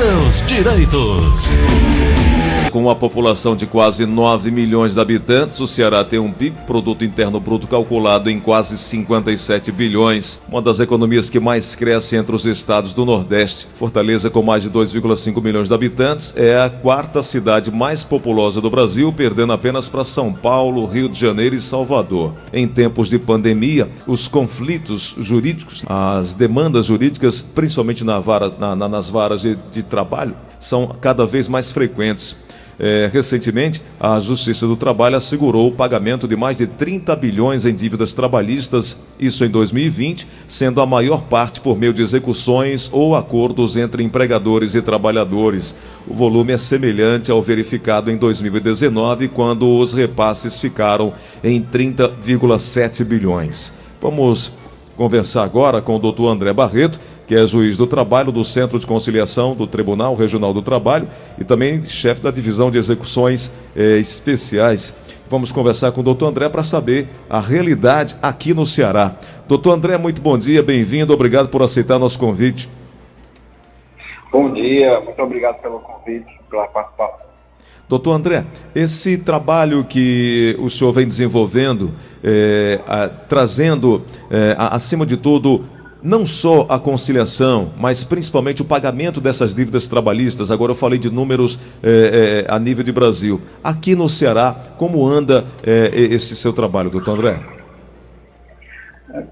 seus direitos. Com uma população de quase 9 milhões de habitantes, o Ceará tem um PIB, Produto Interno Bruto, calculado em quase 57 bilhões. Uma das economias que mais cresce entre os estados do Nordeste. Fortaleza, com mais de 2,5 milhões de habitantes, é a quarta cidade mais populosa do Brasil, perdendo apenas para São Paulo, Rio de Janeiro e Salvador. Em tempos de pandemia, os conflitos jurídicos, as demandas jurídicas, principalmente na vara, na, na, nas varas de, de trabalho, são cada vez mais frequentes. É, recentemente, a Justiça do Trabalho assegurou o pagamento de mais de 30 bilhões em dívidas trabalhistas, isso em 2020, sendo a maior parte por meio de execuções ou acordos entre empregadores e trabalhadores. O volume é semelhante ao verificado em 2019, quando os repasses ficaram em 30,7 bilhões. Vamos conversar agora com o doutor André Barreto, que é juiz do trabalho do Centro de Conciliação do Tribunal Regional do Trabalho e também chefe da Divisão de Execuções eh, Especiais. Vamos conversar com o doutor André para saber a realidade aqui no Ceará. Doutor André, muito bom dia, bem-vindo, obrigado por aceitar nosso convite. Bom dia, muito obrigado pelo convite, pela participação. Doutor André, esse trabalho que o senhor vem desenvolvendo, é, a, trazendo, é, a, acima de tudo, não só a conciliação, mas principalmente o pagamento dessas dívidas trabalhistas. Agora eu falei de números é, é, a nível de Brasil. Aqui no Ceará, como anda é, esse seu trabalho, doutor André?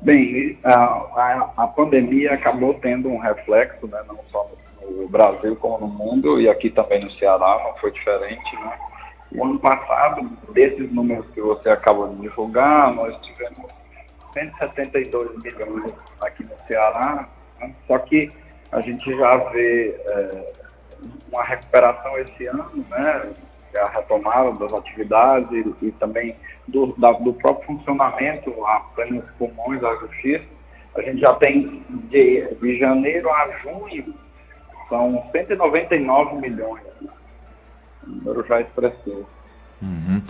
Bem, a, a, a, pandemia acabou tendo um reflexo, né, não só no Brasil como no mundo, e aqui também no Ceará não foi diferente. Né? O ano passado, desses números que você acabou de divulgar, nós tivemos 172 milhões aqui no Ceará, né? só que a gente já vê é, uma recuperação esse ano, né? A retomada das atividades e, e também do, da, do, próprio funcionamento a plenos pulmões da justiça. A gente já tem de, de janeiro a junho, são 199 milhões. Né? número já expressivo. Uhum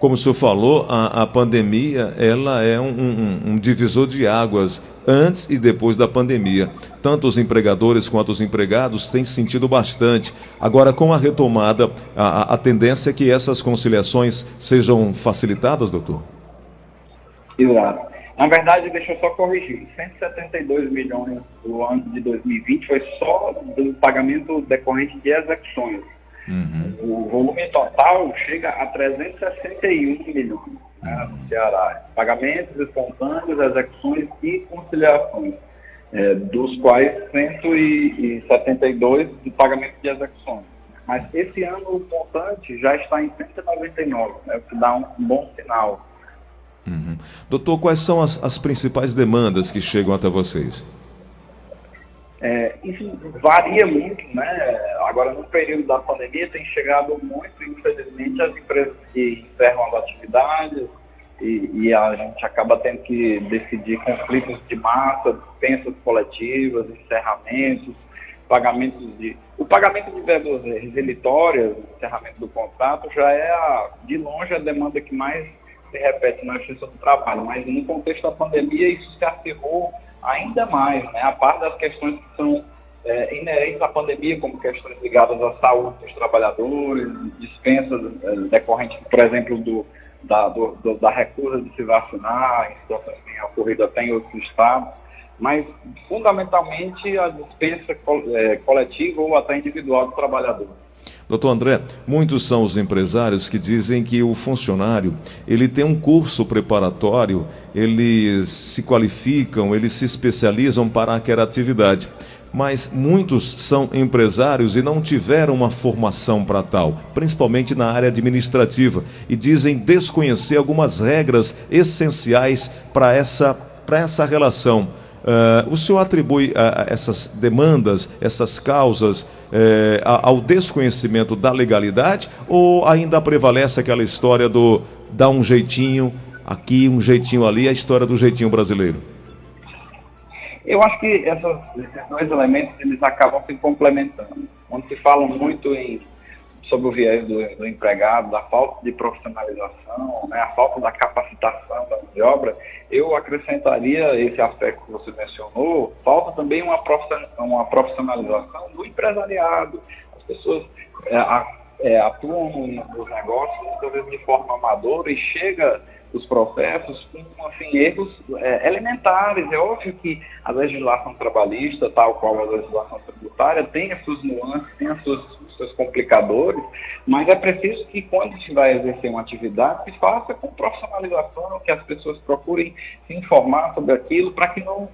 como o senhor falou, a, a pandemia ela é um, um, um, divisor de águas antes e depois da pandemia. Tanto os empregadores quanto os empregados têm sentido bastante. Agora, com a retomada, a, a tendência é que essas conciliações sejam facilitadas, doutor? Exato. Na verdade, deixa eu só corrigir: 172 milhões do ano de 2020 foi só do pagamento decorrente de execuções. Uhum. O volume total chega a 361 milhões né, no Ceará. Pagamentos espontâneos, execuções e conciliações, é, dos quais 172 de pagamento de execuções. Mas esse ano o montante já está em 199, né, o que dá um, um bom sinal. Uhum. Doutor, quais são as, as principais demandas que chegam até vocês? É, isso varia muito, né? Agora, no período da pandemia, tem chegado muito, infelizmente, as empresas que encerram as atividades e, e a gente acaba tendo que decidir conflitos de massa, dispensas coletivas, encerramentos, pagamentos de... O pagamento de verbas resilitórias, encerramento do contrato, já é, a, de longe, a demanda que mais se repete na Justiça do Trabalho, mas no contexto da pandemia isso se acirrou ainda mais, né? A parte das questões que são é, inerentes à pandemia, como questões ligadas à saúde dos trabalhadores, dispensas é, decorrentes, por exemplo, do, da, do, do, da recusa de se vacinar, em situações que têm ocorrido até em outros estados, mas fundamentalmente a dispensa é, coletiva ou até individual do trabalhador. Doutor André, muitos são os empresários que dizem que o funcionário ele tem um curso preparatório, eles se qualificam, eles se especializam para aquela atividade. Mas muitos são empresários e não tiveram uma formação para tal, principalmente na área administrativa, e dizem desconhecer algumas regras essenciais para essa, essa relação Uh, o senhor atribui essas demandas, essas causas, uh, ao desconhecimento da legalidade ou ainda prevalece aquela história do dar um jeitinho aqui, um jeitinho ali, a história do jeitinho brasileiro? Eu acho que essas, esses dois elementos eles acabam se complementando. Quando se fala muito em, sobre o viés do, do empregado, da falta de profissionalização, né, a falta da capacitação da obra, eu acrescentaria esse aspecto que você mencionou, falta também uma profissionalização do empresariado. As pessoas é, é, atuam nos negócios, muitas vezes de forma amadora, e chega os processos com assim, erros é, elementares. É óbvio que a legislação trabalhista, tal qual a legislação tributária, tem as suas nuances, tem as suas, os seus complicadores, mas é preciso que quando se vai exercer uma atividade, se faça com profissionalização, que as pessoas procurem se informar sobre aquilo para que não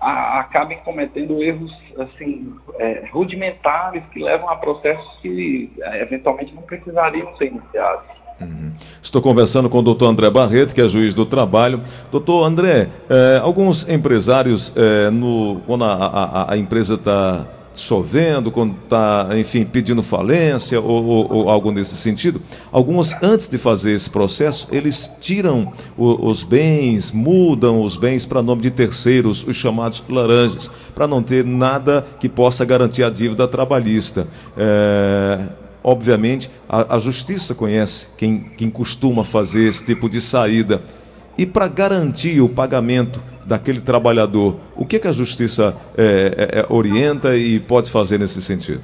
a, acabem cometendo erros assim é, rudimentares que levam a processos que é, eventualmente não precisariam ser iniciados. Uhum. Estou conversando com o doutor André Barreto, que é juiz do trabalho. Doutor André, eh, alguns empresários, eh, no, quando a, a, a empresa está dissolvendo, quando está, enfim, pedindo falência ou, ou, ou, algo nesse sentido, alguns, antes de fazer esse processo, eles tiram o, os bens, mudam os bens para nome de terceiros, os chamados laranjas, para não ter nada que possa garantir a dívida trabalhista. É Obviamente, a, a justiça conhece quem, quem costuma fazer esse tipo de saída. E para garantir o pagamento daquele trabalhador, o que, que a justiça é, é, é, orienta e pode fazer nesse sentido?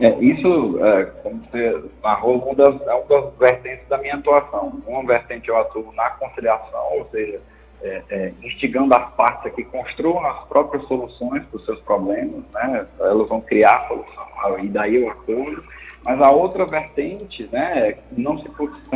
É, isso, é, como você narrou, das, é uma das vertentes da minha atuação. Uma vertente eu atuo na conciliação, ou seja, é, é, instigando as partes a que construam as próprias soluções para os seus problemas, né? elas vão criar a solução, e daí o acordo. Mas a outra vertente, né, não se,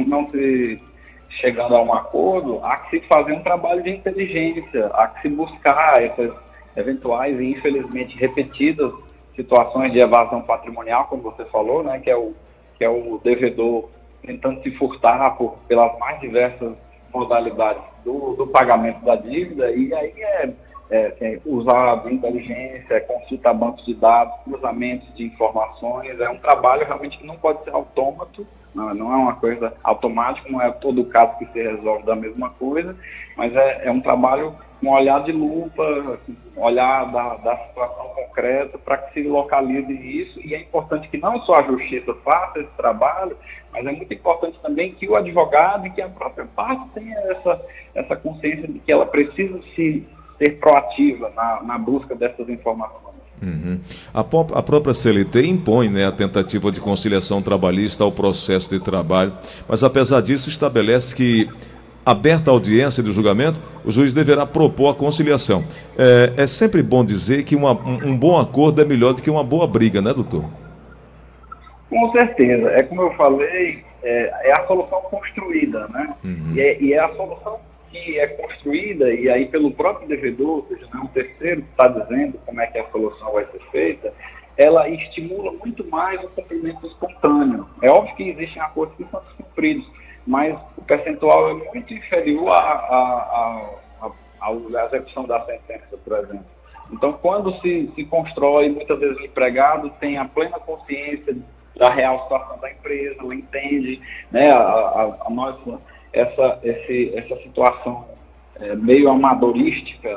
não se chegando a um acordo, há que se fazer um trabalho de inteligência, há que se buscar essas eventuais e infelizmente repetidas situações de evasão patrimonial, como você falou, né, que é o que é o devedor tentando se furtar por, pelas mais diversas modalidades do, do pagamento da dívida, e aí é, é, usar a inteligência, é consultar bancos de dados, cruzamentos de informações, é um trabalho realmente que não pode ser autômato, não, não é uma coisa automática, não é todo caso que se resolve da mesma coisa, mas é, é um trabalho um olhar de lupa, olhar da, da situação concreta para que se localize isso, e é importante que não só a justiça faça esse trabalho, mas é muito importante também que o advogado e que a própria parte tenha essa, essa consciência de que ela precisa se ser proativa na, na busca dessas informações. Uhum. A, a, própria CLT impõe né, a tentativa de conciliação trabalhista ao processo de trabalho, mas apesar disso estabelece que, aberta a audiência de julgamento, o juiz deverá propor a conciliação. É, é sempre bom dizer que uma, um, um bom acordo é melhor do que uma boa briga, né, doutor? Com certeza. É como eu falei, é, é a solução construída, né? Uhum. E, é, e, é, a solução que é construída, e aí pelo próprio devedor, ou seja, não é um terceiro que está dizendo como é que a solução vai ser feita, ela estimula muito mais o cumprimento espontâneo. É óbvio que existem acordos que são descumpridos, mas o percentual é muito inferior à, à, à, à execução da sentença, por exemplo. Então, quando se, se constrói, muitas vezes o empregado tem a plena consciência da real situação da empresa, ela entende né, a, a, a nossa, essa, esse, essa situação é, meio amadorística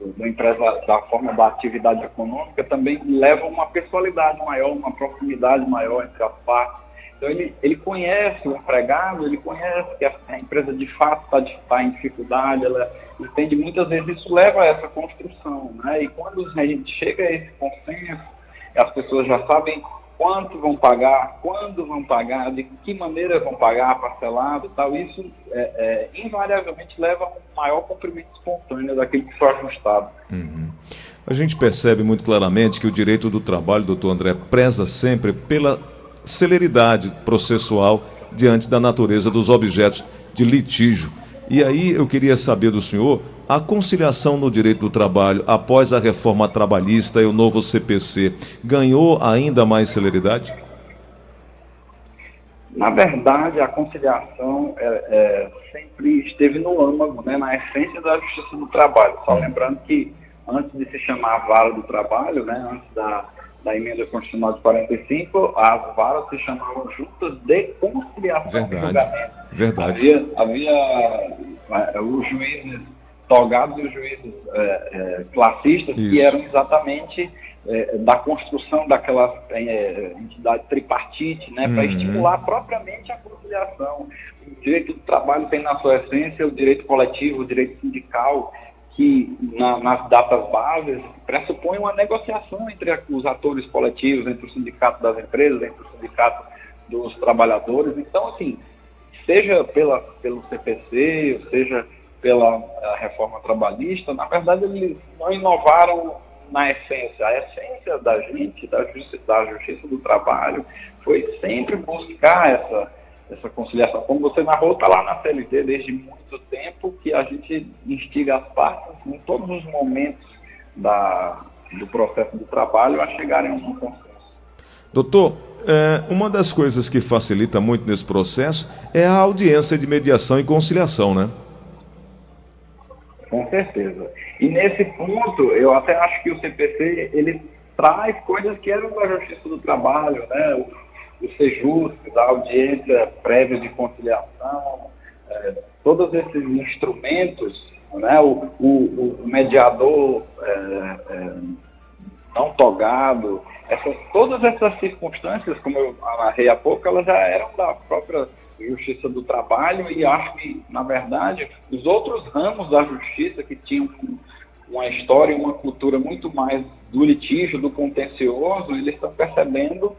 do, do empresa, da forma da atividade econômica também leva a uma pessoalidade maior, uma proximidade maior entre as partes. Então ele, ele conhece o empregado, ele conhece que a, a empresa de fato está tá em dificuldade, ela entende muitas vezes isso leva a essa construção, né? E quando a gente chega a esse consenso, as pessoas já sabem quanto vão pagar, quando vão pagar, de que maneira vão pagar, parcelado tal, isso é, é, invariavelmente leva a um maior cumprimento espontâneo daquilo que foi ajustado. Uhum. A gente percebe muito claramente que o direito do trabalho, doutor André, preza sempre pela celeridade processual diante da natureza dos objetos de litígio. E aí eu queria saber do senhor a conciliação no direito do trabalho após a reforma trabalhista e o novo CPC ganhou ainda mais celeridade? Na verdade, a conciliação é, é, sempre esteve no âmago, né, na essência da justiça do trabalho. Só hum. lembrando que antes de se chamar vara do trabalho, né, antes da, da emenda constitucional de 45, as varas se chamavam juntas de conciliação Verdade. Verdade. Havia, havia é, os juízes togados e os juízes é, é, classistas, Isso. que eram exatamente é, da construção daquela entidade tripartite, né, para uhum. estimular propriamente a conciliação. o direito do trabalho tem na sua essência o direito coletivo, o direito sindical, que na, nas datas bases pressupõe uma negociação entre os atores coletivos, entre o sindicato das empresas, entre o sindicato dos trabalhadores. Então, assim, seja pela, pelo CPC, seja pela reforma trabalhista, na verdade eles não inovaram na essência. A essência da gente, da justiça, da justiça do trabalho, foi sempre buscar essa, essa conciliação. Como você narrou, está lá na CLT desde muito tempo que a gente instiga as partes em todos os momentos da, do processo do trabalho a chegarem a um consenso. Doutor, é, uma das coisas que facilita muito nesse processo é a audiência de mediação e conciliação, né? Com certeza. E nesse ponto, eu até acho que o CPC ele traz coisas que eram da Justiça do Trabalho, né? O, o SEJUS, a audiência prévia de conciliação, é, todos esses instrumentos, né? O, o, o mediador é, é, não togado, essas, todas essas circunstâncias, como eu narrei há pouco, elas já eram da própria Justiça do Trabalho e acho que, na verdade, os outros ramos da Justiça que tinham uma história e uma cultura muito mais do litígio, do contencioso, eles estão percebendo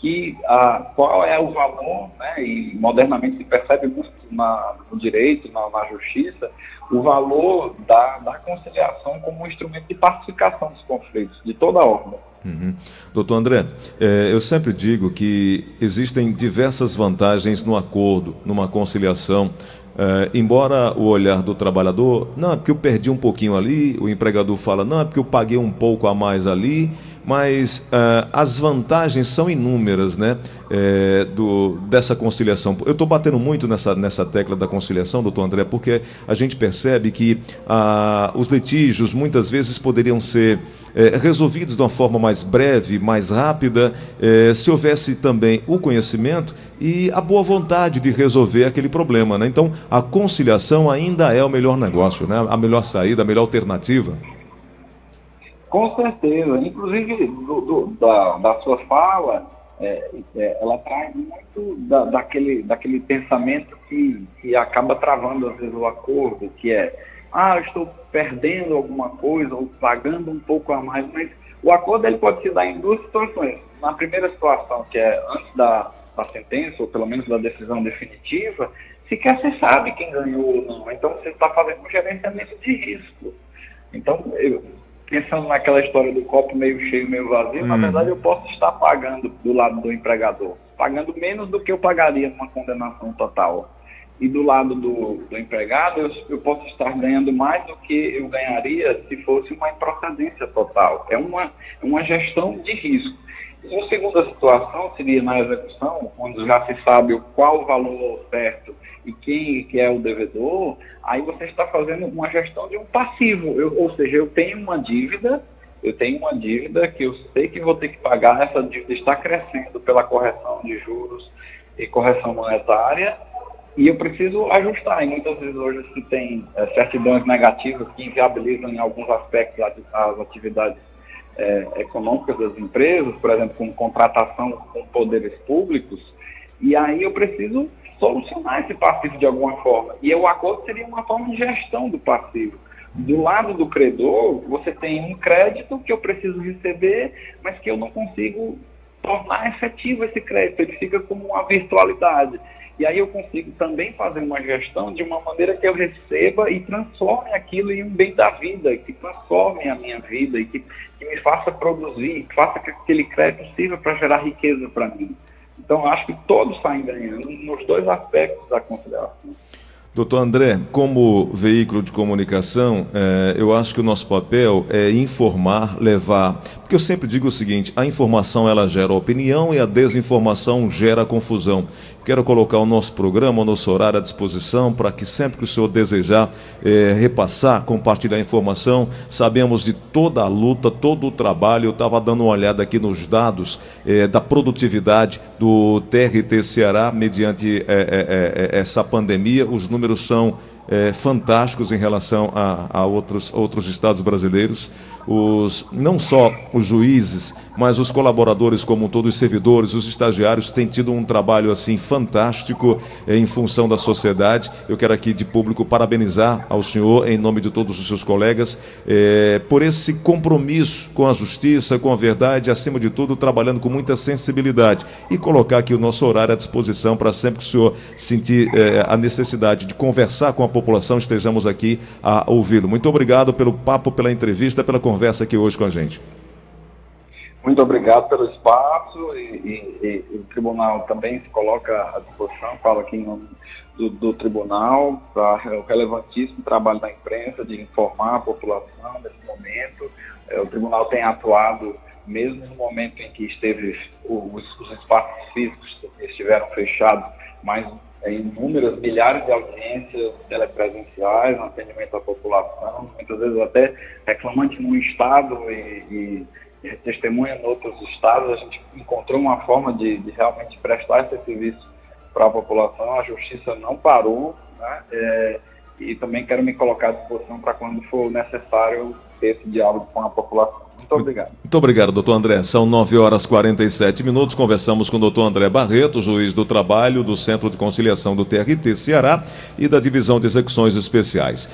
que a, qual é o valor, né, e modernamente se percebe muito no direito, na, na justiça, o valor da, da conciliação como um instrumento de pacificação dos conflitos, de toda a ordem. Uhum. Doutor André, é, eu sempre digo que existem diversas vantagens no acordo, numa conciliação. É, embora o olhar do trabalhador, não, é porque eu perdi um pouquinho ali, o empregador fala, não, é porque eu paguei um pouco a mais ali, mas uh, as vantagens são inúmeras né, é, do, dessa conciliação. Eu estou batendo muito nessa, nessa tecla da conciliação, doutor André, porque a gente percebe que uh, os litígios muitas vezes poderiam ser é, resolvidos de uma forma mais breve, mais rápida, é, se houvesse também o conhecimento e a boa vontade de resolver aquele problema. Né? Então, a conciliação ainda é o melhor negócio, né? a melhor saída, a melhor alternativa. Com certeza. Inclusive, do, do, da, da sua fala, é, é, ela traz muito da, daquele, daquele pensamento que, que acaba travando, às vezes, o acordo, que é, ah, eu estou perdendo alguma coisa ou pagando um pouco a mais, mas o acordo ele pode se dar em duas situações. Na primeira situação, que é antes da, da sentença, ou pelo menos da decisão definitiva, sequer você sabe quem ganhou ou não. Então, você está fazendo um gerenciamento de risco. Então, eu, pensando naquela história do copo meio cheio, meio vazio, hum. na verdade eu posso estar pagando do lado do empregador, pagando menos do que eu pagaria numa condenação total. E do lado do, do empregado, eu, eu, posso estar ganhando mais do que eu ganharia se fosse uma improcedência total. É uma, uma gestão de risco. Uma segunda situação seria na execução, quando já se sabe qual o valor certo e quem que é o devedor, aí você está fazendo uma gestão de um passivo. Eu, ou seja, eu tenho uma dívida, eu tenho uma dívida que eu sei que vou ter que pagar, essa dívida está crescendo pela correção de juros e correção monetária, e eu preciso ajustar. E muitas vezes hoje se tem é, certidões negativas que inviabilizam em alguns aspectos as atividades é, econômicas das empresas, por exemplo, com contratação com poderes públicos, e aí eu preciso solucionar esse passivo de alguma forma. E o acordo seria uma forma de gestão do passivo. Do lado do credor, você tem um crédito que eu preciso receber, mas que eu não consigo tornar efetivo esse crédito, ele fica como uma virtualidade. E aí eu consigo também fazer uma gestão de uma maneira que eu receba e transforme aquilo em um bem da vida, que transforme a minha vida e que, que me faça produzir, que faça que aquele crédito sirva para gerar riqueza para mim. Então, acho que todos saem ganhando nos dois aspectos da conciliação. Doutor André, como veículo de comunicação, é, eu acho que o nosso papel é informar, levar. Porque eu sempre digo o seguinte: a informação ela gera opinião e a desinformação gera confusão. Quero colocar o nosso programa, o nosso horário à disposição para que sempre que o senhor desejar é, repassar, compartilhar informação, sabemos de toda a luta, todo o trabalho. Eu estava dando uma olhada aqui nos dados é, da produtividade do TRT Ceará mediante essa pandemia. Os números são é, fantásticos em relação a, a, outros, outros estados brasileiros. Os, não só os juízes, mas os colaboradores como um todo, os servidores, os estagiários têm tido um trabalho assim fantástico eh, em função da sociedade. Eu quero aqui de público parabenizar ao senhor, em nome de todos os seus colegas, eh, por esse compromisso com a justiça, com a verdade, acima de tudo, trabalhando com muita sensibilidade e colocar aqui o nosso horário à disposição para sempre que o senhor sentir eh, a necessidade de conversar com a população, estejamos aqui a ouvi-lo. Muito obrigado pelo papo, pela entrevista, pela conversa aqui hoje com a gente. Muito obrigado pelo espaço e, e, e, o tribunal também se coloca à disposição, falo aqui em nome do, do tribunal, para o relevantíssimo trabalho da imprensa de informar a população nesse momento. É, o tribunal tem atuado mesmo no momento em que esteve os, os espaços físicos estiveram fechados, mas é, inúmeras milhares de audiências telepresenciais no atendimento à população, muitas vezes até reclamante num estado e, e testemunha em outros estados, a gente encontrou uma forma de, de realmente prestar esse serviço para a população, a justiça não parou, né? É, e também quero me colocar à disposição para quando for necessário ter esse diálogo com a população. Muito obrigado. Muito obrigado, doutor André. São 9 horas e 47 minutos. Conversamos com o doutor André Barreto, juiz do trabalho do Centro de Conciliação do TRT Ceará e da Divisão de Execuções Especiais.